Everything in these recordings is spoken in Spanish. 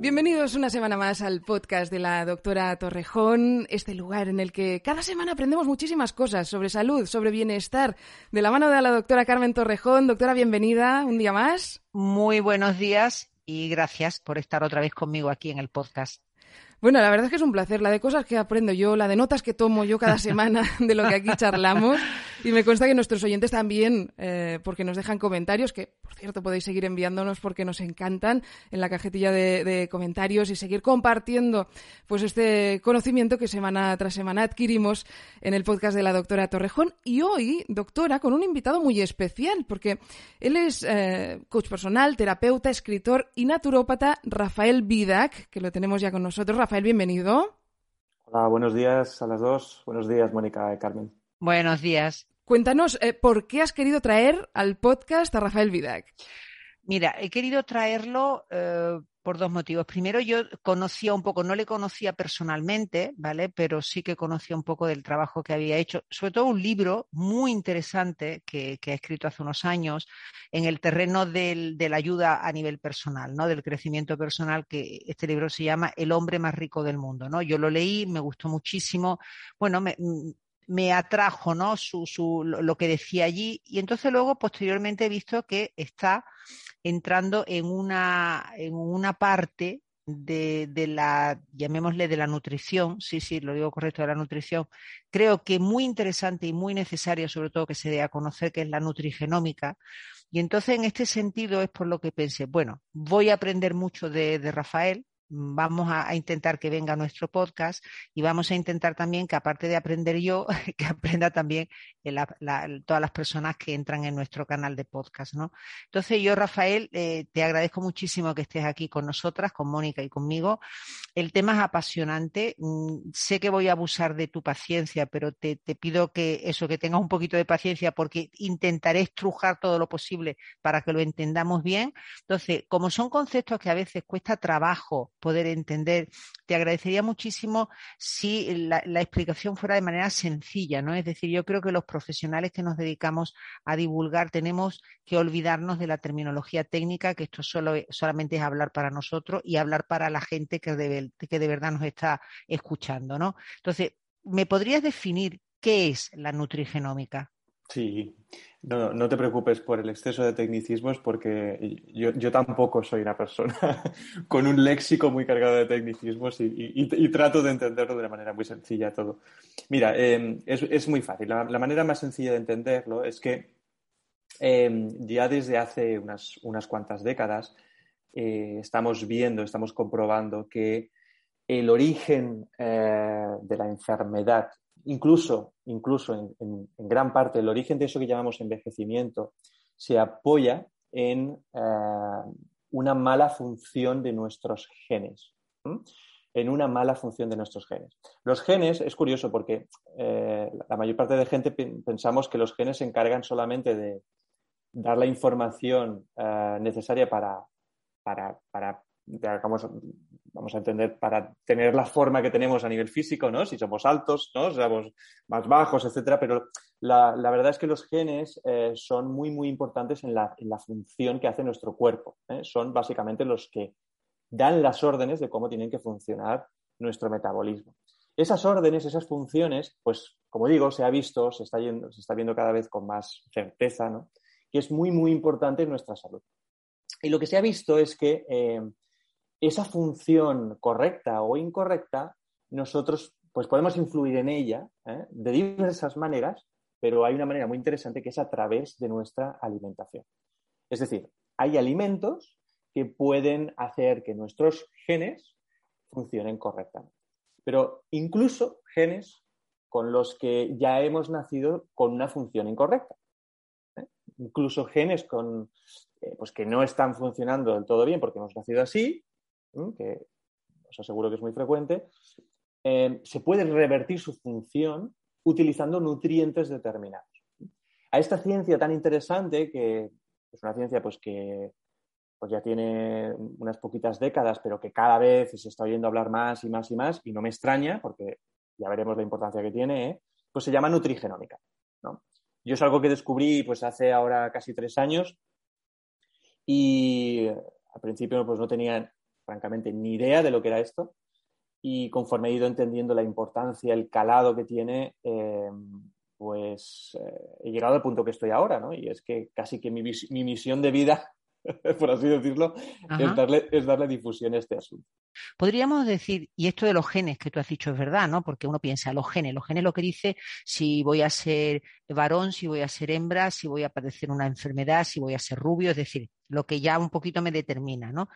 Bienvenidos una semana más al podcast de la doctora Torrejón, este lugar en el que cada semana aprendemos muchísimas cosas sobre salud, sobre bienestar, de la mano de la doctora Carmen Torrejón. Doctora, bienvenida un día más. Muy buenos días y gracias por estar otra vez conmigo aquí en el podcast. Bueno, la verdad es que es un placer, la de cosas que aprendo yo, la de notas que tomo yo cada semana de lo que aquí charlamos. Y me consta que nuestros oyentes también, eh, porque nos dejan comentarios, que por cierto podéis seguir enviándonos porque nos encantan en la cajetilla de, comentarios y seguir compartiendo pues este conocimiento que semana tras semana adquirimos en el podcast de la doctora Torrejón. Y hoy, doctora, con un invitado muy especial, porque él es eh, coach personal, terapeuta, escritor y naturópata, Rafael Vidac, que lo tenemos ya con nosotros. Rafael, bienvenido. Hola, buenos días a las dos. Buenos días, Mónica y Carmen. Buenos días. Cuéntanos, eh, ¿por qué has querido traer al podcast a Rafael Vidac? Mira, he querido traerlo eh, por dos motivos. Primero, yo conocía un poco, no le conocía personalmente, ¿vale? Pero sí que conocía un poco del trabajo que había hecho, sobre todo un libro muy interesante que, ha escrito hace unos años en el terreno de la ayuda a nivel personal, ¿no? Del crecimiento personal, que este libro se llama El hombre más rico del mundo, ¿no? Yo lo leí, me gustó muchísimo. Bueno, me, me atrajo ¿no? Su, su, lo que decía allí y entonces luego posteriormente he visto que está entrando en una, en una parte de, de, la, llamémosle de la nutrición, sí, sí, lo digo correcto, de la nutrición, creo que muy interesante y muy necesaria, sobre todo que se dé a conocer, que es la nutrigenómica. Y entonces, en este sentido, es por lo que pensé, bueno, voy a aprender mucho de, de Rafael, vamos a, intentar que venga nuestro podcast y vamos a intentar también que aparte de aprender yo, que aprenda también todas las personas que entran en nuestro canal de podcast, ¿no? Entonces yo, Rafael, eh, te agradezco muchísimo que estés aquí con nosotras, con Mónica y conmigo. El tema es apasionante. Mm, sé que voy a abusar de tu paciencia, pero te, te pido que eso, que tengas un poquito de paciencia porque intentaré estrujar todo lo posible para que lo entendamos bien. Entonces, como son conceptos que a veces cuesta trabajo poder entender. Te agradecería muchísimo si la, explicación fuera de manera sencilla, ¿no? Es decir, yo creo que los profesionales que nos dedicamos a divulgar tenemos que olvidarnos de la terminología técnica, que esto solo, solamente es hablar para nosotros y hablar para la gente que de, que de verdad nos está escuchando, ¿no? Entonces, ¿me podrías definir qué es la nutrigenómica? Sí, no, no te preocupes por el exceso de tecnicismos porque yo, tampoco soy una persona con un léxico muy cargado de tecnicismos y, trato de entenderlo de una manera muy sencilla todo. Mira, em, es, muy fácil. La, manera más sencilla de entenderlo es que em, ya desde hace unas, unas cuantas décadas eh, estamos viendo, estamos comprobando que el origen eh, de la enfermedad incluso, incluso en, gran parte, el origen de eso que llamamos envejecimiento se apoya en eh, una mala función de nuestros genes. En una mala función de nuestros genes. Los genes, es curioso porque eh, la mayor parte de gente pensamos que los genes se encargan solamente de dar la información eh, necesaria para, para, para vamos a entender, para tener la forma que tenemos a nivel físico, ¿no? Si somos altos, ¿no? Somos más bajos, etcétera, pero la, verdad es que los genes eh, son muy, muy importantes en la, función que hace nuestro cuerpo. ¿eh? Son básicamente los que dan las órdenes de cómo tienen que funcionar nuestro metabolismo. Esas órdenes, esas funciones, pues, como digo, se ha visto, se está, se está viendo cada vez con más certeza, ¿no? Que es muy, muy importante en nuestra salud. Y lo que se ha visto es que eh, esa función correcta o incorrecta, nosotros pues podemos influir en ella ¿eh? de diversas maneras, pero hay una manera muy interesante que es a través de nuestra alimentación. Es decir, hay alimentos que pueden hacer que nuestros genes funcionen correctamente. Pero incluso genes con los que ya hemos nacido con una función incorrecta. ¿eh? Incluso genes con, eh, pues que no están funcionando del todo bien porque hemos nacido así, que os aseguro que es muy frecuente, eh, se puede revertir su función utilizando nutrientes determinados. a esta ciencia tan interesante, que es una ciencia pues, que pues ya tiene unas poquitas décadas, pero que cada vez se está oyendo hablar más y más y más, y no me extraña, porque ya veremos la importancia que tiene, ¿eh? pues se llama nutrigenómica. Yo es algo que descubrí pues hace ahora casi tres años y al principio pues no tenía francamente ni idea de lo que era esto y conforme he ido entendiendo la importancia, el calado que tiene, eh, pues eh, he llegado al punto que estoy ahora, ¿no? Y es que casi que mi, mi misión de vida por así decirlo, es darle, es darle, difusión a este asunto. Podríamos decir, y esto de los genes que tú has dicho es verdad, ¿no? Porque uno piensa, los genes, los genes lo que dice si voy a ser varón, si voy a ser hembra, si voy a padecer una enfermedad, si voy a ser rubio, es decir, lo que ya un poquito me determina, ¿no?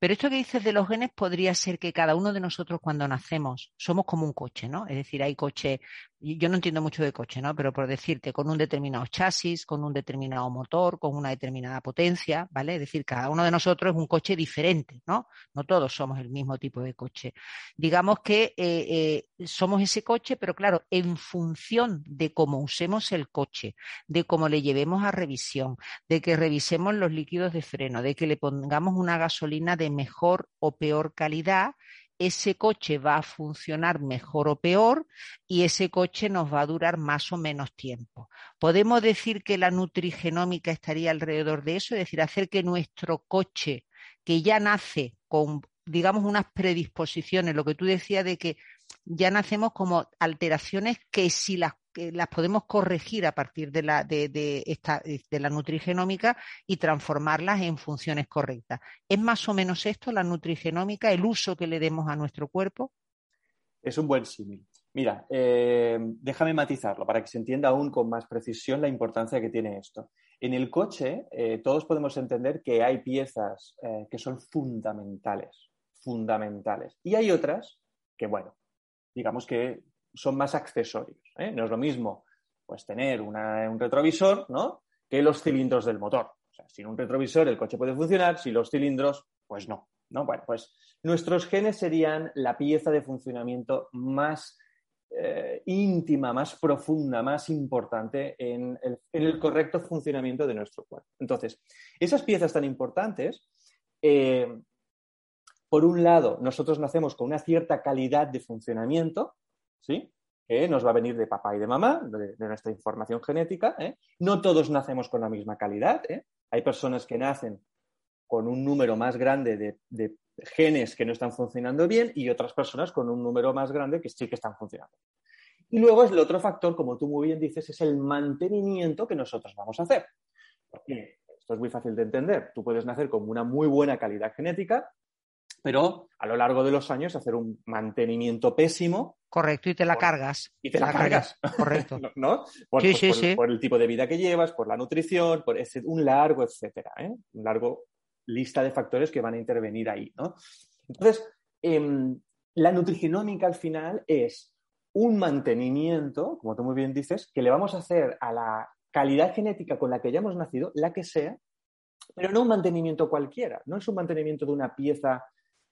Pero esto que dices de los genes podría ser que cada uno de nosotros cuando nacemos somos como un coche, ¿no? Es decir, hay coche, yo no entiendo mucho de coche, ¿no? Pero por decirte, con un determinado chasis, con un determinado motor, con una determinada potencia, ¿vale? Es decir, cada uno de nosotros es un coche diferente, ¿no? No todos somos el mismo tipo de coche. Digamos que eh, eh, somos ese coche, pero claro, en función de cómo usemos el coche, de cómo le llevemos a revisión, de que revisemos los líquidos de freno, de que le pongamos una gasolina de mejor o peor calidad, ese coche va a funcionar mejor o peor y ese coche nos va a durar más o menos tiempo. Podemos decir que la nutrigenómica estaría alrededor de eso, es decir, hacer que nuestro coche, que ya nace con, digamos, unas predisposiciones, lo que tú decías de que ya nacemos como alteraciones que si las que las podemos corregir a partir de la, de, la nutrigenómica y transformarlas en funciones correctas. ¿Es más o menos esto la nutrigenómica, el uso que le demos a nuestro cuerpo? Es un buen símil. Mira, eh, déjame matizarlo para que se entienda aún con más precisión la importancia que tiene esto. En el coche, eh, todos podemos entender que hay piezas eh, que son fundamentales, fundamentales. Y hay otras que, bueno, digamos que son más accesorios. ¿eh? No es lo mismo pues, tener un retrovisor ¿no? que los cilindros del motor. O sea, sin un retrovisor el coche puede funcionar, sin los cilindros, pues no. ¿no? Bueno, pues nuestros genes serían la pieza de funcionamiento más eh, íntima, más profunda, más importante en el, correcto funcionamiento de nuestro cuerpo. Entonces, esas piezas tan importantes, eh, por un lado, nosotros nacemos con una cierta calidad de funcionamiento, ¿sí? Nos va a venir de papá y de mamá, de, nuestra información genética. ¿eh? No todos nacemos con la misma calidad. ¿eh? Hay personas que nacen con un número más grande de, genes que no están funcionando bien y otras personas con un número más grande que sí que están funcionando. Y luego el otro factor, como tú muy bien dices, es el mantenimiento que nosotros vamos a hacer. esto es muy fácil de entender. Tú puedes nacer con una muy buena calidad genética, pero a lo largo de los años hacer un mantenimiento pésimo. Correcto, y te la cargas. Y te la, cargas. Correcto. ¿No? Por, sí, sí, sí. por, el tipo de vida que llevas, por la nutrición, por ese, un largo, etcétera. ¿eh? Un largo lista de factores que van a intervenir ahí, ¿no? Entonces, em, la nutrigenómica al final es un mantenimiento, como tú muy bien dices, que le vamos a hacer a la calidad genética con la que hayamos nacido, la que sea, pero no un mantenimiento cualquiera, no es un mantenimiento de una pieza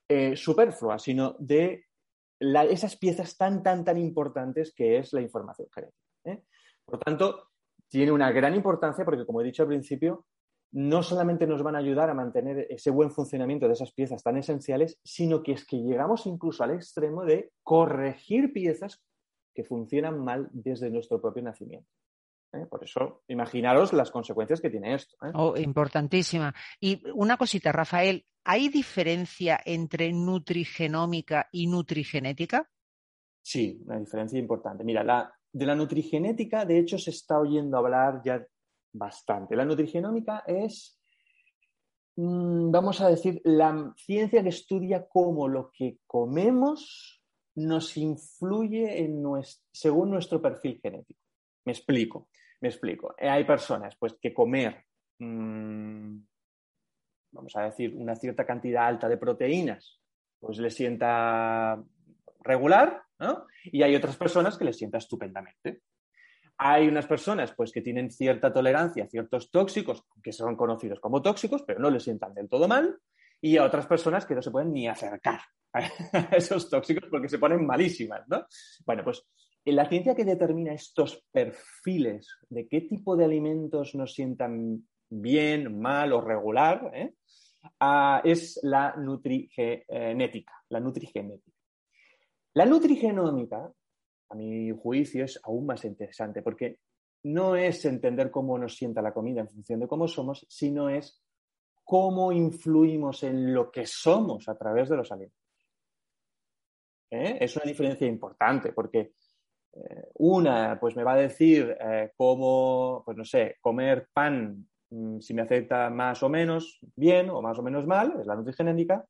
eh, superflua, sino de esas piezas tan, tan, tan importantes que es la información genética. ¿eh? Por tanto, tiene una gran importancia porque, como he dicho al principio, no solamente nos van a ayudar a mantener ese buen funcionamiento de esas piezas tan esenciales, sino que es que llegamos incluso al extremo de corregir piezas que funcionan mal desde nuestro propio nacimiento. ¿Eh? Por eso, imaginaros las consecuencias que tiene esto. ¿eh? Oh, importantísima. Y una cosita, Rafael, ¿hay diferencia entre nutrigenómica y nutrigenética? Sí, una diferencia importante. Mira, la, de la nutrigenética, de hecho, se está oyendo hablar ya bastante. La nutrigenómica es, mm, vamos a decir, la ciencia que estudia cómo lo que comemos nos influye en según nuestro perfil genético. Me explico, me explico. Eh, hay personas pues, que comer, mm, vamos a decir, una cierta cantidad alta de proteínas, pues les sienta regular, ¿no? Y hay otras personas que les sienta estupendamente. Hay unas personas pues, que tienen cierta tolerancia a ciertos tóxicos, que son conocidos como tóxicos, pero no les sientan del todo mal, y a otras personas que no se pueden ni acercar a esos tóxicos porque se ponen malísimas, ¿no? Bueno, pues la ciencia que determina estos perfiles de qué tipo de alimentos nos sientan bien, mal o regular, ¿eh? ah, es la nutrigenética, la nutrigenética. La nutrigenómica, a mi juicio, es aún más interesante porque no es entender cómo nos sienta la comida en función de cómo somos, sino es cómo influimos en lo que somos a través de los alimentos. ¿Eh? Es una diferencia importante porque una, pues me va a decir eh, cómo, pues no sé, comer pan mm, si me afecta más o menos bien o más o menos mal, es la nutrigenética.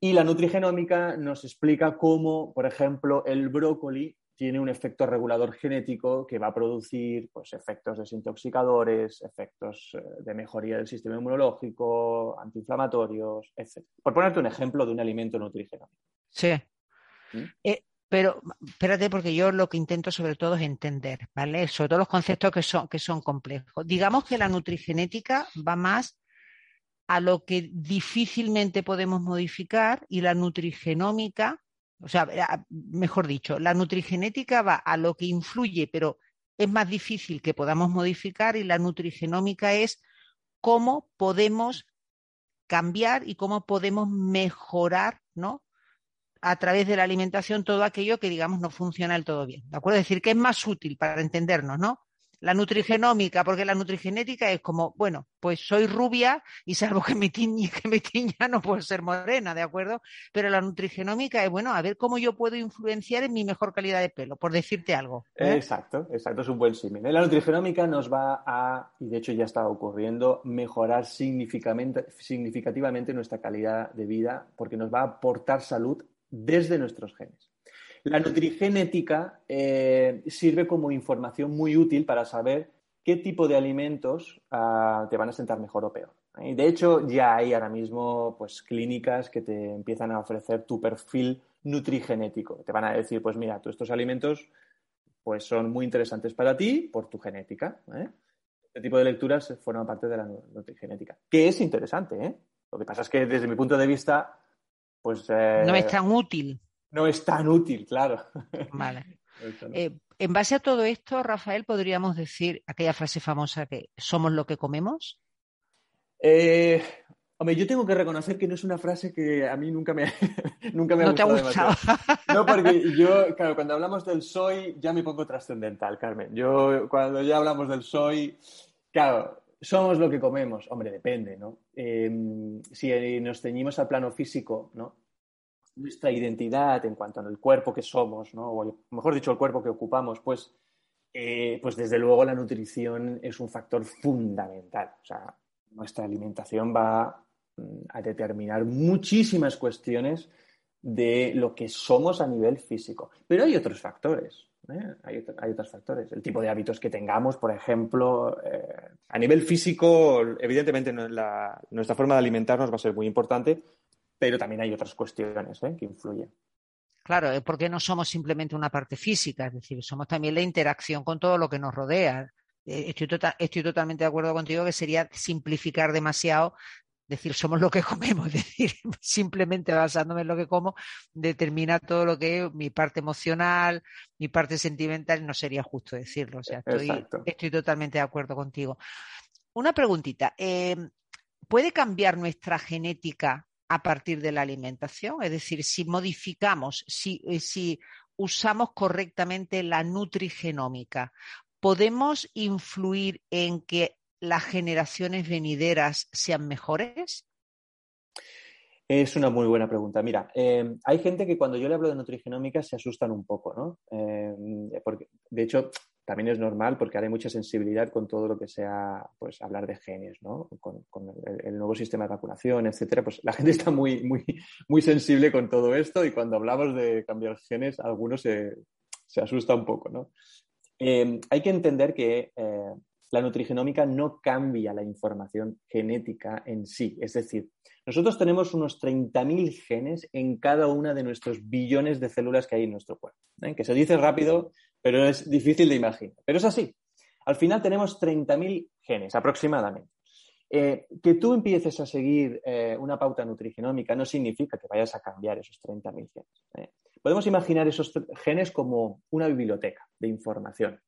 Y la nutrigenómica nos explica cómo, por ejemplo, el brócoli tiene un efecto regulador genético que va a producir pues, efectos desintoxicadores, efectos eh, de mejoría del sistema inmunológico, antiinflamatorios, etc. Por ponerte un ejemplo de un alimento nutrigenómico. Sí. ¿Mm? Eh, pero espérate, porque yo lo que intento sobre todo es entender, ¿vale? Sobre todo los conceptos que son, que son complejos. Digamos que la nutrigenética va más a lo que difícilmente podemos modificar y la nutrigenómica o sea, mejor dicho, la nutrigenética va a lo que influye, pero es más difícil que podamos modificar y la nutrigenómica es cómo podemos cambiar y cómo podemos mejorar, ¿no? A través de la alimentación todo aquello que, digamos, no funciona del todo bien. ¿De acuerdo? Es decir, que es más útil para entendernos, ¿no? La nutrigenómica, porque la nutrigenética es como, bueno, pues soy rubia y salvo que me tiña, que me tiña no puedo ser morena, ¿de acuerdo? Pero la nutrigenómica es, bueno, a ver cómo yo puedo influenciar en mi mejor calidad de pelo, por decirte algo. ¿eh? Exacto, exacto, es un buen símil. La nutrigenómica nos va a, y de hecho ya está ocurriendo, mejorar significativamente nuestra calidad de vida porque nos va a aportar salud desde nuestros genes. La nutrigenética eh, sirve como información muy útil para saber qué tipo de alimentos ah, te van a sentar mejor o peor. Y de hecho, ya hay ahora mismo pues, clínicas que te empiezan a ofrecer tu perfil nutrigenético. Te van a decir, pues mira, tú estos alimentos pues, son muy interesantes para ti por tu genética. ¿eh? Este tipo de lecturas forman parte de la nutrigenética, que es interesante. ¿eh? Lo que pasa es que desde mi punto de vista, pues... no es tan útil no es tan útil, claro. Vale. Eh, en base a todo esto, Rafael, podríamos decir aquella frase famosa que somos lo que comemos. Eh, hombre, yo tengo que reconocer que no es una frase que a mí nunca me, nunca me ha gustado, demasiado. No, porque yo, claro, cuando hablamos del soy, ya me pongo trascendental, Carmen. Yo, cuando ya hablamos del soy, claro, somos lo que comemos. Hombre, depende, ¿no? Eh, si nos ceñimos al plano físico, ¿no? nuestra identidad en cuanto al cuerpo que somos, o mejor dicho, el cuerpo que ocupamos, pues, eh, pues desde luego la nutrición es un factor fundamental. O sea, nuestra alimentación va mm, a determinar muchísimas cuestiones de lo que somos a nivel físico. Pero hay otros factores. ¿Eh? Hay, otros factores. El tipo de hábitos que tengamos, por ejemplo, eh, a nivel físico, evidentemente nuestra forma de alimentarnos va a ser muy importante, pero también hay otras cuestiones ¿eh? que influyen. Claro, porque no somos simplemente una parte física, es decir, somos también la interacción con todo lo que nos rodea. Estoy, tota-, estoy totalmente de acuerdo contigo que sería simplificar demasiado decir somos lo que comemos, es decir, simplemente basándome en lo que como, determina todo lo que es mi parte emocional, mi parte sentimental, no sería justo decirlo. O sea, estoy, totalmente de acuerdo contigo. Una preguntita. Eh, ¿Puede cambiar nuestra genética a partir de la alimentación, es decir, si modificamos, si, eh, si usamos correctamente la nutrigenómica, ¿podemos influir en que las generaciones venideras sean mejores? Es una muy buena pregunta. Mira, eh, hay gente que cuando yo le hablo de nutrigenómica se asustan un poco, ¿no? Eh, porque, de hecho, también es normal porque ahora hay mucha sensibilidad con todo lo que sea, pues, hablar de genes, ¿no? Con, el, nuevo sistema de vacunación, etcétera. Pues la gente está muy, muy, muy sensible con todo esto y cuando hablamos de cambiar genes, algunos se, se asusta un poco, ¿no? Eh, hay que entender que la nutrigenómica no cambia la información genética en sí. Es decir, nosotros tenemos unos 30.000 genes en cada una de nuestros billones de células que hay en nuestro cuerpo. ¿eh? Que se dice rápido, pero es difícil de imaginar. Pero es así. Al final tenemos 30.000 genes aproximadamente. Eh, que tú empieces a seguir eh, una pauta nutrigenómica no significa que vayas a cambiar esos 30.000 genes. Podemos imaginar esos genes como una biblioteca de información,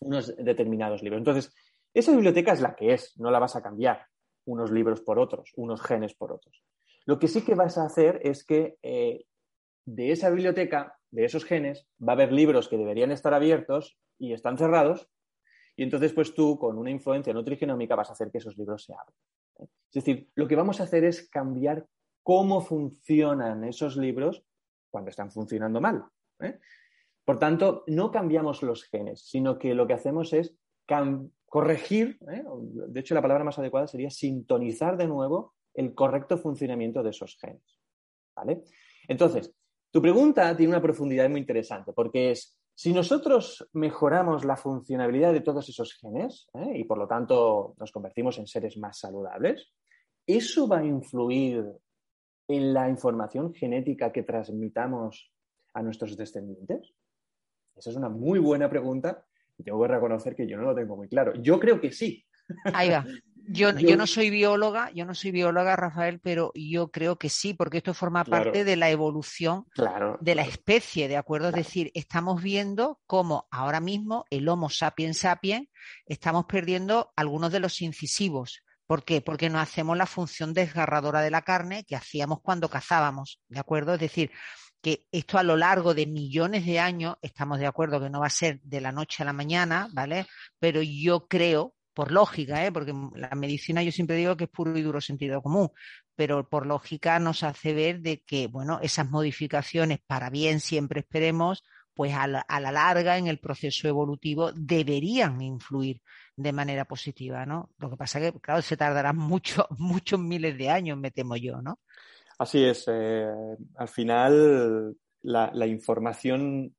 unos determinados libros. Entonces, esa biblioteca es la que es, no la vas a cambiar unos libros por otros, unos genes por otros. Lo que sí que vas a hacer es que de esa biblioteca, de esos genes, va a haber libros que deberían estar abiertos y están cerrados y entonces, pues tú, con una influencia nutrigenómica, vas a hacer que esos libros se abran. ¿eh? Es decir, lo que vamos a hacer es cambiar cómo funcionan esos libros cuando están funcionando mal. ¿eh? Por tanto, no cambiamos los genes, sino que lo que hacemos es corregir, ¿eh? de hecho la palabra más adecuada sería sintonizar de nuevo el correcto funcionamiento de esos genes. ¿Vale? Entonces, tu pregunta tiene una profundidad muy interesante porque es, si nosotros mejoramos la funcionalidad de todos esos genes ¿eh? y por lo tanto nos convertimos en seres más saludables, ¿eso va a influir en la información genética que transmitamos a nuestros descendientes? Esa es una muy buena pregunta y tengo que reconocer que yo no lo tengo muy claro. Yo creo que sí. Ahí va. Yo, yo, no soy bióloga, yo no soy bióloga, Rafael, pero yo creo que sí, porque esto forma parte de la evolución de la especie, ¿de acuerdo? Es decir, estamos viendo cómo ahora mismo el Homo sapiens sapiens estamos perdiendo algunos de los incisivos. ¿Por qué? Porque no hacemos la función desgarradora de la carne que hacíamos cuando cazábamos, ¿de acuerdo? Es decir, que esto a lo largo de millones de años, estamos de acuerdo que no va a ser de la noche a la mañana, ¿vale? Pero yo creo por lógica, ¿eh? porque la medicina yo siempre digo que es puro y duro sentido común, pero por lógica nos hace ver de que, bueno, esas modificaciones, para bien siempre esperemos, pues a la, larga en el proceso evolutivo deberían influir de manera positiva, ¿no? Lo que pasa que, claro, se tardarán muchos, muchos miles de años, me temo yo, ¿no? Así es. Eh, al final, la, información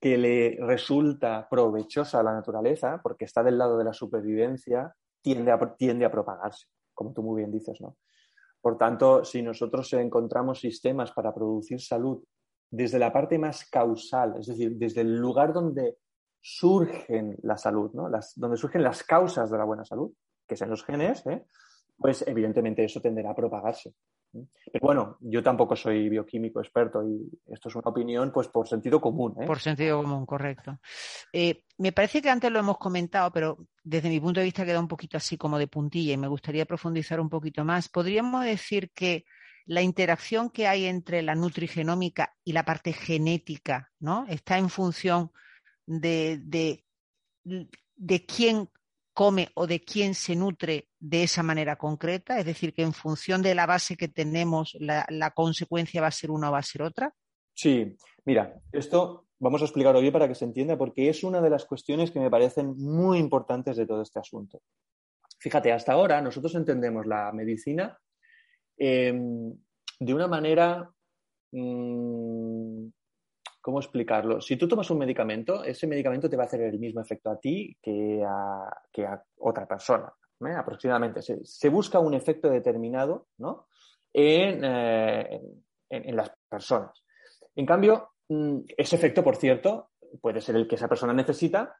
que le resulta provechosa a la naturaleza, porque está del lado de la supervivencia, tiende a, tiende a propagarse, como tú muy bien dices, ¿no? Por tanto, si nosotros encontramos sistemas para producir salud desde la parte más causal, es decir, desde el lugar donde surgen la salud, ¿no? donde surgen las causas de la buena salud, que son los genes, ¿eh? Pues evidentemente eso tenderá a propagarse. Pero bueno, yo tampoco soy bioquímico experto y esto es una opinión pues por sentido común. ¿eh? Por sentido común, correcto. Eh, me parece que antes lo hemos comentado, pero desde mi punto de vista queda un poquito así como de puntilla y me gustaría profundizar un poquito más. ¿Podríamos decir que la interacción que hay entre la nutrigenómica y la parte genética ¿no? está en función de, de, de quién come o de quién se nutre de esa manera concreta? Es decir, que en función de la base que tenemos, la, consecuencia va a ser una o va a ser otra. Sí, mira, esto vamos a explicarlo bien para que se entienda, porque es una de las cuestiones que me parecen muy importantes de todo este asunto. Fíjate, hasta ahora nosotros entendemos la medicina em, de una manera mm, ¿Cómo explicarlo? Si tú tomas un medicamento, ese medicamento te va a hacer el mismo efecto a ti que a, otra persona, ¿eh? aproximadamente. Se, busca un efecto determinado ¿no? Eh, en, las personas. En cambio, mm, ese efecto, por cierto, puede ser el que esa persona necesita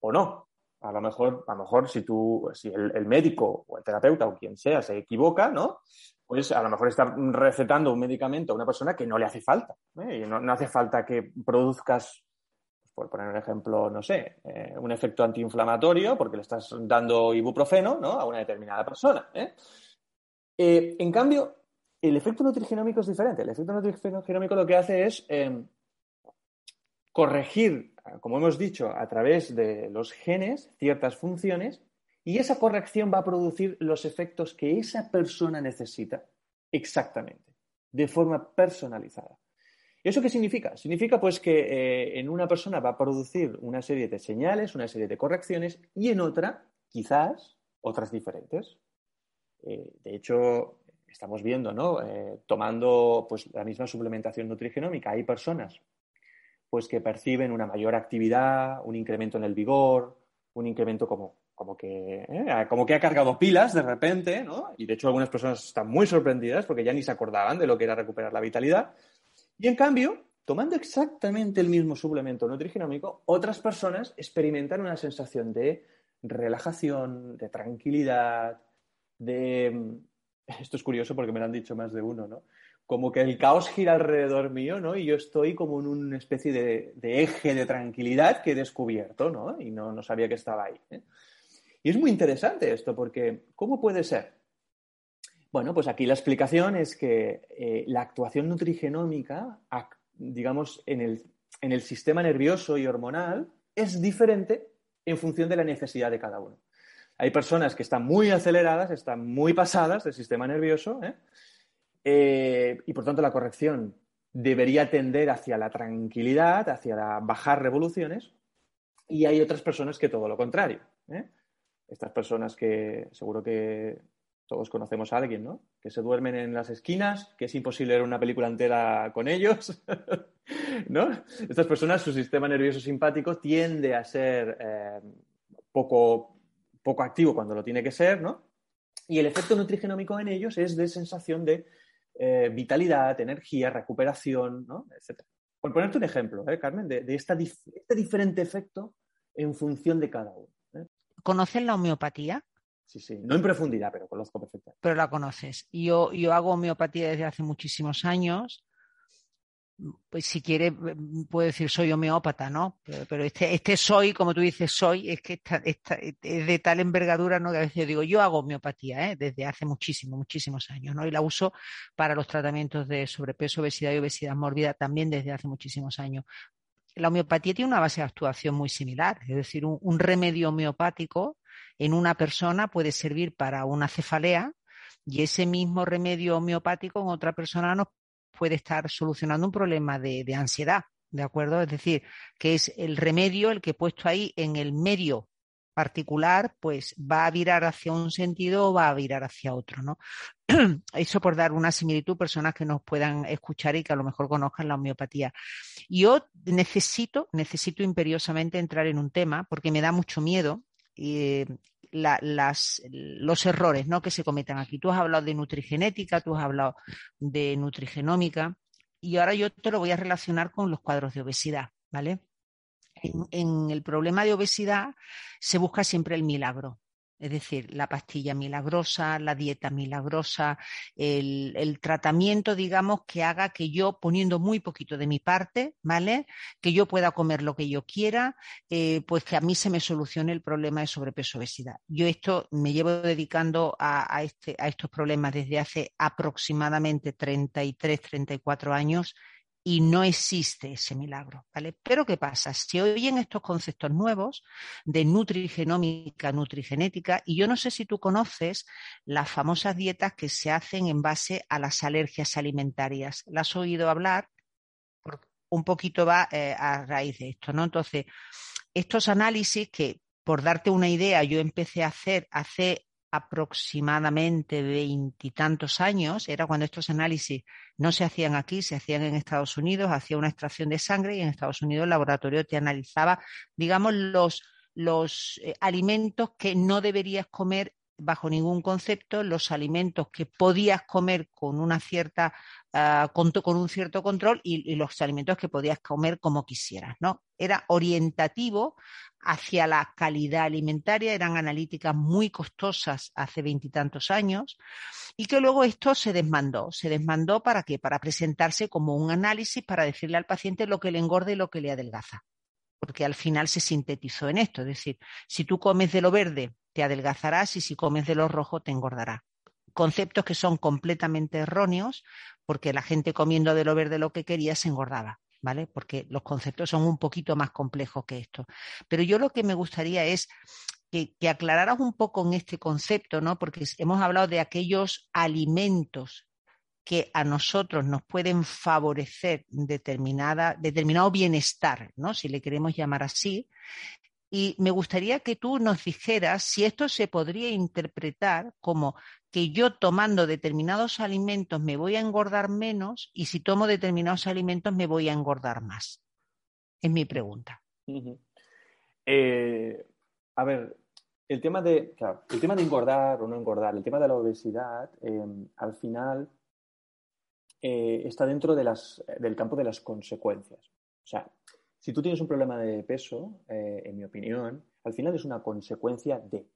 o no. A lo mejor, a lo mejor si tú, si el médico o el terapeuta o quien sea se equivoca, ¿no? Pues a lo mejor está recetando un medicamento a una persona que no le hace falta. ¿eh? Y no, hace falta que produzcas, por poner un ejemplo, no sé, eh, un efecto antiinflamatorio porque le estás dando ibuprofeno ¿no? a una determinada persona. ¿eh? en cambio, el efecto nutrigenómico es diferente. El efecto nutrigenómico lo que hace es em, corregir, como hemos dicho, a través de los genes ciertas funciones y esa corrección va a producir los efectos que esa persona necesita exactamente, de forma personalizada. ¿Eso qué significa? Significa pues que eh, en una persona va a producir una serie de señales, una serie de correcciones y en otra, quizás, otras diferentes. Eh, de hecho, estamos viendo, ¿no? Eh, tomando pues, la misma suplementación nutrigenómica, hay personas pues, que perciben una mayor actividad, un incremento en el vigor, un incremento como como que, eh, como que ha cargado pilas de repente, ¿no? Y de hecho algunas personas están muy sorprendidas porque ya ni se acordaban de lo que era recuperar la vitalidad. Y en cambio, tomando exactamente el mismo suplemento nutrigenómico, otras personas experimentan una sensación de relajación, de tranquilidad, de... Esto es curioso porque me lo han dicho más de uno, ¿no? Como que el caos gira alrededor mío, ¿no? Y yo estoy como en una especie de, eje de tranquilidad que he descubierto, ¿no? Y no, sabía que estaba ahí. ¿eh? Y es muy interesante esto porque, ¿cómo puede ser? Bueno, pues aquí la explicación es que eh, la actuación nutrigenómica, digamos, en el, en el sistema nervioso y hormonal, es diferente en función de la necesidad de cada uno. Hay personas que están muy aceleradas, están muy pasadas del sistema nervioso, ¿eh? Eh, y por tanto la corrección debería tender hacia la tranquilidad, hacia la bajar revoluciones, y hay otras personas que todo lo contrario. Estas personas que seguro que todos conocemos a alguien, ¿no? Que se duermen en las esquinas, que es imposible ver una película entera con ellos, ¿no? Estas personas, su sistema nervioso simpático tiende a ser poco poco activo cuando lo tiene que ser, ¿no? Y el efecto nutrigenómico en ellos es de sensación de eh, vitalidad, energía, recuperación, ¿no? Etc. Por ponerte un ejemplo, ¿eh, Carmen, de, este diferente efecto en función de cada uno. ¿Conoces la homeopatía? Sí, sí, no en profundidad, pero conozco perfectamente. Pero la conoces. Yo, yo hago homeopatía desde hace muchísimos años pues si quiere, puede decir soy homeópata, ¿no? Pero, este, este soy, como tú dices, soy, es que es de tal envergadura, ¿no? Que a veces digo, yo hago homeopatía, ¿eh? Desde hace muchísimos, muchísimos años, ¿no? Y la uso para los tratamientos de sobrepeso, obesidad y obesidad mórbida también desde hace muchísimos años. La homeopatía tiene una base de actuación muy similar, es decir, un, remedio homeopático en una persona puede servir para una cefalea, y ese mismo remedio homeopático en otra persona nos puede estar solucionando un problema de, ansiedad, ¿de acuerdo? Es decir, que es el remedio el que puesto ahí en el medio particular, pues va a virar hacia un sentido o va a virar hacia otro, ¿no? Eso por dar una similitud, personas que nos puedan escuchar y que a lo mejor conozcan la homeopatía. Yo necesito, necesito imperiosamente entrar en un tema porque me da mucho miedo eh, las, los errores ¿no? que se cometan aquí. Tú has hablado de nutrigenética, tú has hablado de nutrigenómica y ahora yo te lo voy a relacionar con los cuadros de obesidad, ¿vale? En el problema de obesidad se busca siempre el milagro. Es decir, la pastilla milagrosa, la dieta milagrosa, el, tratamiento, digamos, que haga que yo, poniendo muy poquito de mi parte, ¿vale? Que yo pueda comer lo que yo quiera, eh, pues que a mí se me solucione el problema de sobrepeso obesidad. Yo esto me llevo dedicando a, este, a estos problemas desde hace aproximadamente 33, 34 años y no existe ese milagro, ¿vale? Pero ¿qué pasa? Si oyen estos conceptos nuevos de nutrigenómica, nutrigenética, y yo no sé si tú conoces las famosas dietas que se hacen en base a las alergias alimentarias. ¿Las has oído hablar? Un poquito va eh, a raíz de esto, ¿no? Entonces, estos análisis que, por darte una idea, yo empecé a hacer hace aproximadamente veintitantos años, era cuando estos análisis no se hacían aquí, se hacían en Estados Unidos, hacía una extracción de sangre y en Estados Unidos el laboratorio te analizaba, digamos, los, los eh, alimentos que no deberías comer bajo ningún concepto los alimentos que podías comer con una cierta ah, con, un cierto control y, los alimentos que podías comer como quisieras, ¿no? Era orientativo hacia la calidad alimentaria, eran analíticas muy costosas hace veintitantos años y que luego esto se desmandó. ¿Se desmandó para qué? Para presentarse como un análisis para decirle al paciente lo que le engorde y lo que le adelgaza porque al final se sintetizó en esto. Es decir, si tú comes de lo verde, te adelgazarás y si comes de lo rojo, te engordará. Conceptos que son completamente erróneos, porque la gente comiendo de lo verde lo que quería se engordaba. ¿Vale? Porque los conceptos son un poquito más complejos que esto. Pero yo lo que me gustaría es que, que, aclararas un poco en este concepto, ¿no? Porque hemos hablado de aquellos alimentos que a nosotros nos pueden favorecer determinada, determinado bienestar, ¿no? si le queremos llamar así. Y me gustaría que tú nos dijeras si esto se podría interpretar como que yo tomando determinados alimentos me voy a engordar menos y si tomo determinados alimentos me voy a engordar más. Es mi pregunta. Eh, a ver, el tema de, el tema de engordar o no engordar, el tema de la obesidad, eh, al final eh, está dentro de las, del campo de las consecuencias. O sea, si tú tienes un problema de peso, eh, en mi opinión, al final es una consecuencia de.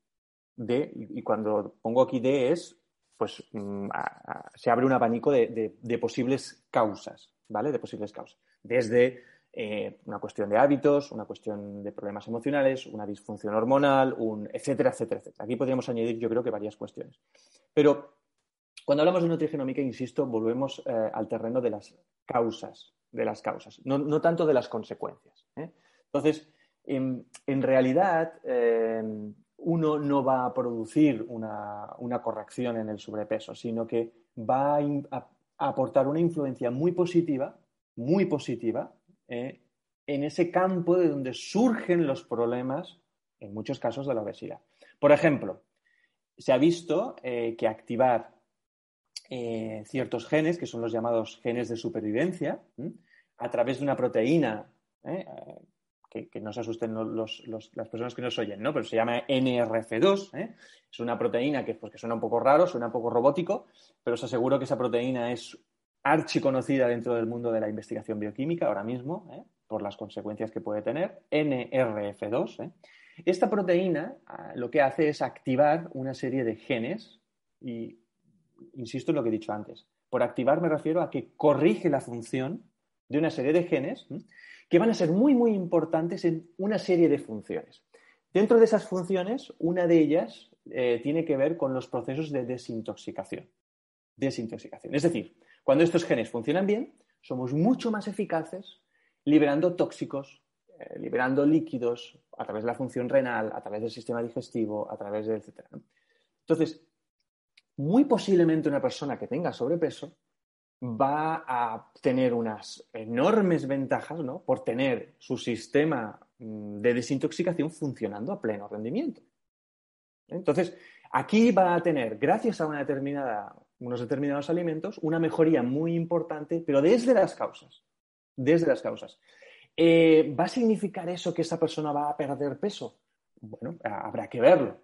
de, y cuando pongo aquí de es, pues mm, se abre un abanico de, posibles causas, ¿vale? De posibles causas. Desde eh, una cuestión de hábitos, una cuestión de problemas emocionales, una disfunción hormonal, un etcétera, etcétera, etcétera. Aquí podríamos añadir, yo creo que varias cuestiones. Pero cuando hablamos de nutrigenómica, insisto, volvemos eh, al terreno de las causas, de las causas, no, tanto de las consecuencias. ¿eh? Entonces, en, realidad, uno no va a producir una, corrección en el sobrepeso, sino que va a, aportar una influencia muy positiva, muy positiva, eh, en ese campo de donde surgen los problemas, en muchos casos, de la obesidad. Por ejemplo, se ha visto eh, que activar eh, ciertos genes, que son los llamados genes de supervivencia, a través de una proteína que, no se asusten las personas que nos oyen, ¿no? Pero se llama NRF2, ¿eh? Es una proteína que, pues, que suena un poco raro, suena un poco robótico, pero os aseguro que esa proteína es archiconocida dentro del mundo de la investigación bioquímica ahora mismo, ¿eh? por las consecuencias que puede tener, NRF2. ¿eh? Esta proteína ah, lo que hace es activar una serie de genes y, insisto en lo que he dicho antes, por activar me refiero a que corrige la función de una serie de genes que van a ser muy, muy importantes en una serie de funciones. Dentro de esas funciones, una de ellas eh, tiene que ver con los procesos de desintoxicación. Desintoxicación. Es decir, cuando estos genes funcionan bien, somos mucho más eficaces liberando tóxicos, eh, liberando líquidos a través de la función renal, a través del sistema digestivo, a través de etc. Entonces, muy posiblemente una persona que tenga sobrepeso va a tener unas enormes ventajas ¿no? por tener su sistema mm, de desintoxicación funcionando a pleno rendimiento. Entonces, aquí va a tener, gracias a una determinada, unos determinados alimentos, una mejoría muy importante, pero desde las causas. Desde las causas. Eh, ¿Va a significar eso que esa persona va a perder peso? Bueno, habrá que verlo.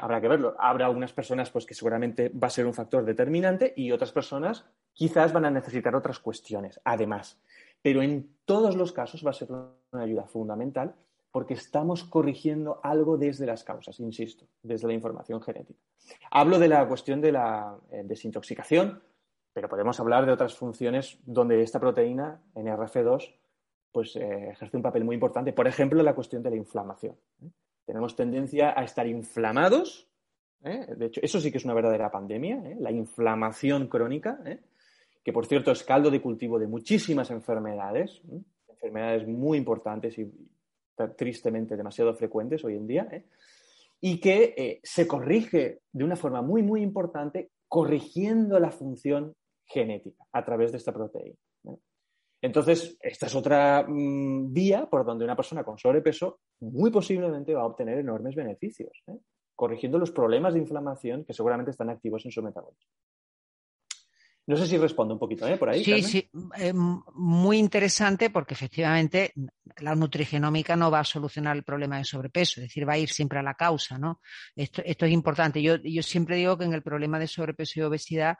Habrá que verlo. Habrá algunas personas pues, que seguramente va a ser un factor determinante y otras personas quizás van a necesitar otras cuestiones, además. Pero en todos los casos va a ser una ayuda fundamental porque estamos corrigiendo algo desde las causas, insisto, desde la información genética. Hablo de la cuestión de la eh, desintoxicación, pero podemos hablar de otras funciones donde esta proteína, NRF2, pues eh, ejerce un papel muy importante. Por ejemplo, la cuestión de la inflamación. ¿Eh? Tenemos tendencia a estar inflamados. De hecho, eso sí que es una verdadera pandemia, la inflamación crónica que por cierto es caldo de cultivo de muchísimas enfermedades, enfermedades muy importantes y tristemente demasiado frecuentes hoy en día, ¿eh? y que eh, se corrige de una forma muy, muy importante corrigiendo la función genética a través de esta proteína. Entonces, esta es otra mm, vía por donde una persona con sobrepeso muy posiblemente va a obtener enormes beneficios, ¿eh? corrigiendo los problemas de inflamación que seguramente están activos en su metabolismo. No sé si respondo un poquito ¿eh? por ahí. Sí, sí, eh, muy interesante porque efectivamente la nutrigenómica no va a solucionar el problema de sobrepeso, es decir, va a ir siempre a la causa, ¿no? Esto, esto es importante. Yo, yo siempre digo que en el problema de sobrepeso y obesidad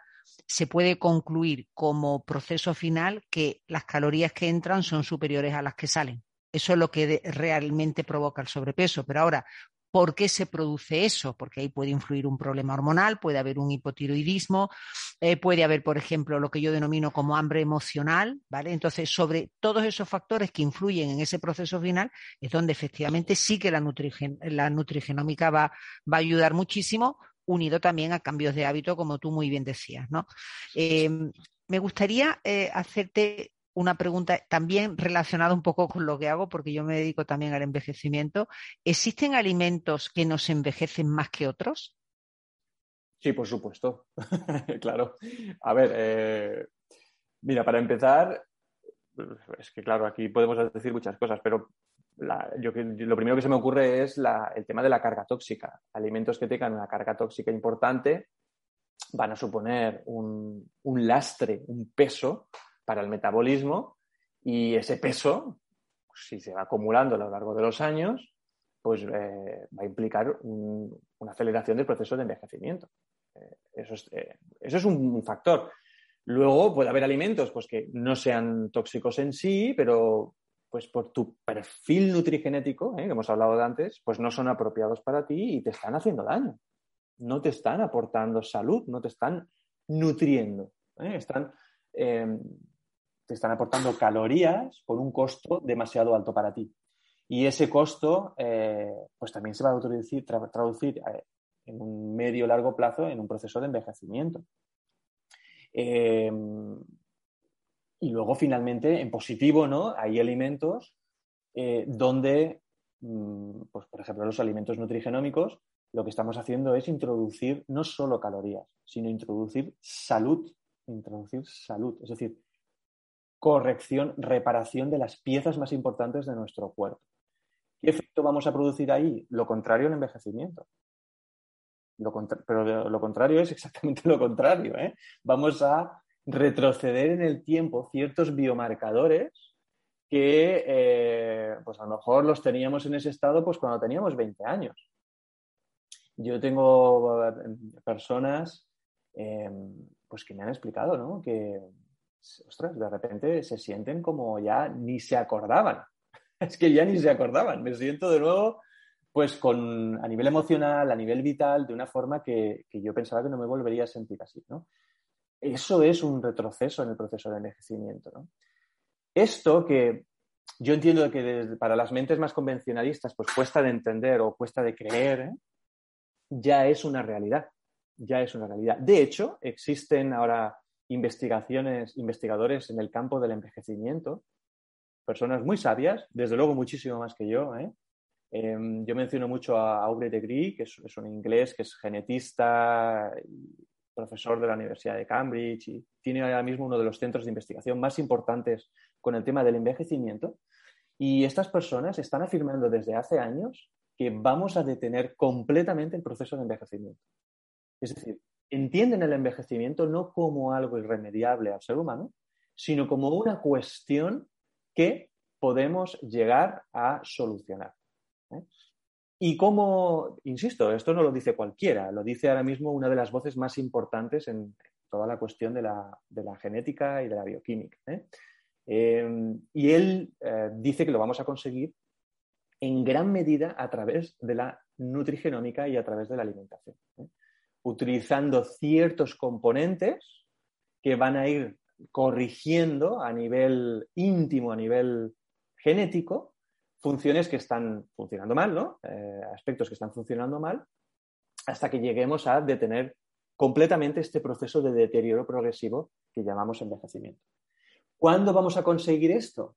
se puede concluir como proceso final que las calorías que entran son superiores a las que salen. Eso es lo que realmente provoca el sobrepeso. Pero ahora, ¿Por qué se produce eso? Porque ahí puede influir un problema hormonal, puede haber un hipotiroidismo, eh, puede haber, por ejemplo, lo que yo denomino como hambre emocional, ¿vale? Entonces, sobre todos esos factores que influyen en ese proceso final, es donde efectivamente sí que la, nutrigenómica va, a ayudar muchísimo, unido también a cambios de hábito, como tú muy bien decías, ¿no? Eh, me gustaría eh, hacerte una pregunta también relacionada un poco con lo que hago, porque yo me dedico también al envejecimiento. ¿Existen alimentos que nos envejecen más que otros? Sí, por supuesto. claro. A ver, eh, mira, para empezar, es que claro, aquí podemos decir muchas cosas, pero lo primero que se me ocurre es el tema de la carga tóxica. Alimentos que tengan una carga tóxica importante van a suponer un lastre, un peso para el metabolismo y ese peso, si se va acumulando a lo largo de los años, pues eh, va a implicar una aceleración del proceso de envejecimiento. Eh, eso, es, eh, eso, es, un factor. Luego puede haber alimentos pues, que no sean tóxicos en sí, pero pues por tu perfil nutrigenético, que hemos hablado de antes, pues no son apropiados para ti y te están haciendo daño. No te están aportando salud, no te están nutriendo. Están, están aportando calorías por un costo demasiado alto para ti. Y ese costo, eh, pues también se va a traducir, traducir en un medio largo plazo en un proceso de envejecimiento. Em, y luego, finalmente, en positivo, ¿no? Hay alimentos eh, donde, mm, pues, por ejemplo, los alimentos nutrigenómicos, lo que estamos haciendo es introducir no solo calorías, sino introducir salud, introducir salud, es decir, corrección, reparación de las piezas más importantes de nuestro cuerpo. ¿Qué efecto vamos a producir ahí? Lo contrario al envejecimiento. pero lo contrario es exactamente lo contrario. ¿eh? Vamos a retroceder en el tiempo ciertos biomarcadores que eh, pues a lo mejor los teníamos en ese estado pues cuando teníamos 20 años. Yo tengo eh, personas em, pues que me han explicado ¿no? que ostras, de repente se sienten como ya ni se acordaban. es que ya ni se acordaban. Me siento de nuevo pues con, a nivel emocional, a nivel vital, de una forma que, yo pensaba que no me volvería a sentir así. ¿no? Eso es un retroceso en el proceso de envejecimiento. Esto que yo entiendo que para las mentes más convencionalistas pues cuesta de entender o cuesta de creer, ¿eh? ya es una realidad. Ya es una realidad. De hecho, existen ahora investigaciones, investigadores en el campo del envejecimiento, personas muy sabias, desde luego muchísimo más que yo. ¿eh? Em, yo menciono mucho a Aubrey de Grey, que es, es, un inglés que es genetista profesor de la Universidad de Cambridge y tiene ahora mismo uno de los centros de investigación más importantes con el tema del envejecimiento. Y estas personas están afirmando desde hace años que vamos a detener completamente el proceso de envejecimiento. Es decir, entienden el envejecimiento no como algo irremediable al ser humano, sino como una cuestión que podemos llegar a solucionar. ¿eh? Y como, insisto, esto no lo dice cualquiera, lo dice ahora mismo una de las voces más importantes en toda la cuestión de la, genética y de la bioquímica. ¿eh? Em, y él eh, dice que lo vamos a conseguir en gran medida a través de la nutrigenómica y a través de la alimentación. Utilizando ciertos componentes que van a ir corrigiendo a nivel íntimo, a nivel genético, funciones que están funcionando mal, ¿no? Eh, aspectos que están funcionando mal, hasta que lleguemos a detener completamente este proceso de deterioro progresivo que llamamos envejecimiento. ¿Cuándo vamos a conseguir esto?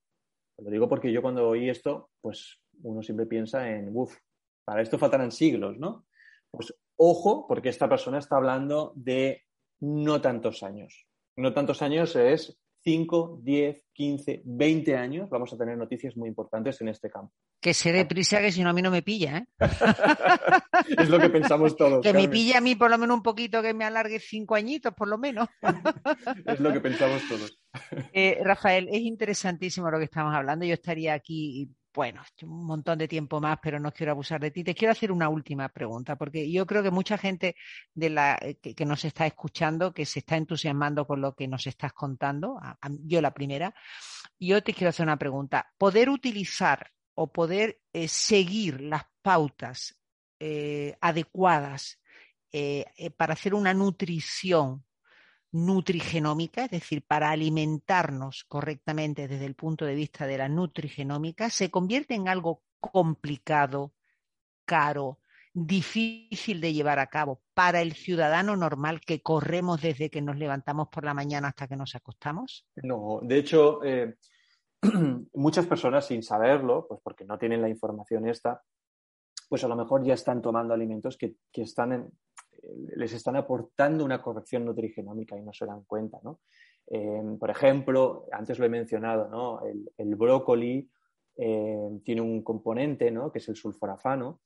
Lo digo porque yo cuando oí esto, pues uno siempre piensa en, uff, para esto faltarán siglos, ¿no? Pues ojo, porque esta persona está hablando de no tantos años. No tantos años es 5, 10, 15, 20 años vamos a tener noticias muy importantes en este campo. Que se dé prisa, que si no a mí no me pilla. ¿eh? es lo que pensamos todos. Que me pilla a mí por lo menos un poquito, que me alargue cinco añitos por lo menos. es lo que pensamos todos. Eh, Rafael, es interesantísimo lo que estamos hablando. Yo estaría aquí bueno, un montón de tiempo más, pero no quiero abusar de ti. Te quiero hacer una última pregunta, porque yo creo que mucha gente de la, eh, que, nos está escuchando, que se está entusiasmando con lo que nos estás contando, yo la primera, yo te quiero hacer una pregunta. ¿Poder utilizar o poder eh, seguir las pautas eh, adecuadas para hacer una nutrición nutrigenómica, es decir, para alimentarnos correctamente desde el punto de vista de la nutrigenómica, se convierte en algo complicado, caro, difícil de llevar a cabo para el ciudadano normal que corremos desde que nos levantamos por la mañana hasta que nos acostamos? No, de hecho, eh, muchas personas sin saberlo, pues porque no tienen la información esta, pues a lo mejor ya están tomando alimentos que, que están en, les están aportando una corrección nutrigenómica y no se dan cuenta, ¿no? Em, por ejemplo, antes lo he mencionado, ¿no? El, brócoli em, tiene un componente, ¿no? Que es el sulforafano.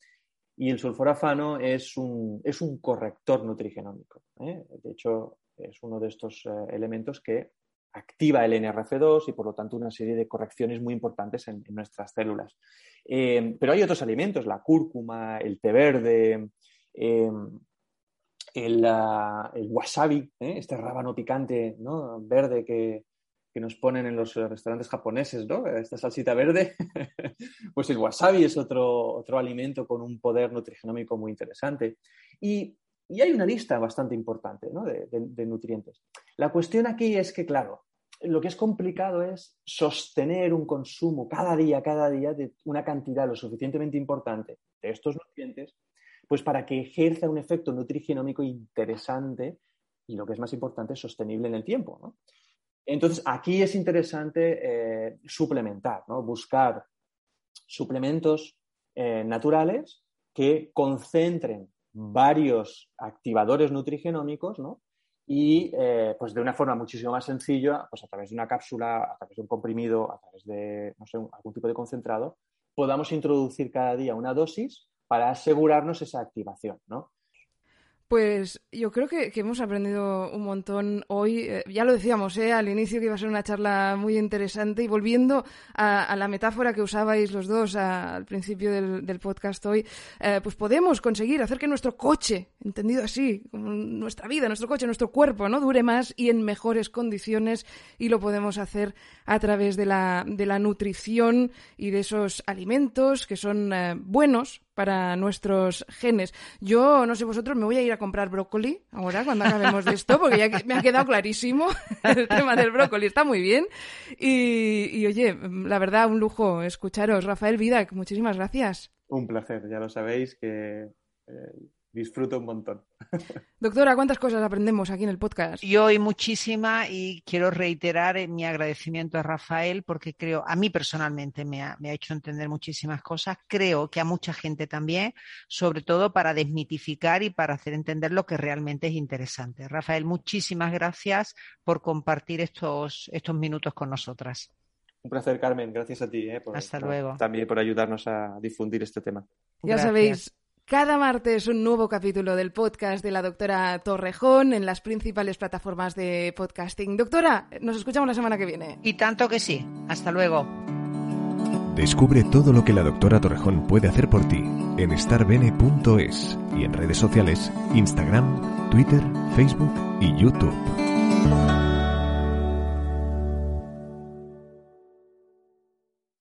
Y el sulforafano es un, es un corrector nutrigenómico. ¿eh? De hecho, es uno de estos eh, elementos que activa el NRF2 y por lo tanto una serie de correcciones muy importantes en, nuestras células. Em, pero hay otros alimentos, la cúrcuma, el té verde, el, wasabi, ¿eh? este rábano picante verde que, nos ponen en los restaurantes japoneses, ¿no? Esta salsita verde, pues el wasabi es otro, otro alimento con un poder nutrigenómico muy interesante. Y, hay una lista bastante importante de, nutrientes. La cuestión aquí es que, claro, lo que es complicado es sostener un consumo cada día, cada día de una cantidad lo suficientemente importante de estos nutrientes, pues para que ejerza un efecto nutrigenómico interesante y lo que es más importante, sostenible en el tiempo. Entonces, aquí es interesante eh, suplementar, ¿no? buscar suplementos eh, naturales que concentren varios activadores nutrigenómicos y eh, pues de una forma muchísimo más sencilla, pues a través de una cápsula, a través de un comprimido, a través de no sé, algún tipo de concentrado, podamos introducir cada día una dosis para asegurarnos esa activación. ¿no? Pues yo creo que, hemos aprendido un montón hoy. Eh, ya lo decíamos ¿eh? al inicio que iba a ser una charla muy interesante y volviendo a, la metáfora que usabais los dos al principio del, podcast hoy, eh, pues podemos conseguir hacer que nuestro coche, entendido así, nuestra vida, nuestro coche, nuestro cuerpo, no dure más y en mejores condiciones y lo podemos hacer a través de la, de la nutrición y de esos alimentos que son eh, buenos para nuestros genes. Yo, no sé vosotros, me voy a ir a comprar brócoli ahora cuando acabemos de esto, porque ya me ha quedado clarísimo el tema del brócoli. Está muy bien. Y, oye, la verdad, un lujo escucharos. Rafael Vidac, muchísimas gracias. Un placer, ya lo sabéis que eh, disfruto un montón. Doctora, ¿cuántas cosas aprendemos aquí en el podcast? Yo hoy muchísima y quiero reiterar eh, mi agradecimiento a Rafael porque creo, a mí personalmente me ha, hecho entender muchísimas cosas, creo que a mucha gente también, sobre todo para desmitificar y para hacer entender lo que realmente es interesante. Rafael, muchísimas gracias por compartir estos, estos minutos con nosotras. Un placer, Carmen. Gracias a ti. Eh, Hasta luego. También por ayudarnos a difundir este tema. Ya sabéis, cada martes un nuevo capítulo del podcast de la doctora Torrejón en las principales plataformas de podcasting. Doctora, nos escuchamos la semana que viene. Y tanto que sí. Hasta luego. Descubre todo lo que la doctora Torrejón puede hacer por ti en starbene.es y en redes sociales Instagram, Twitter, Facebook y YouTube.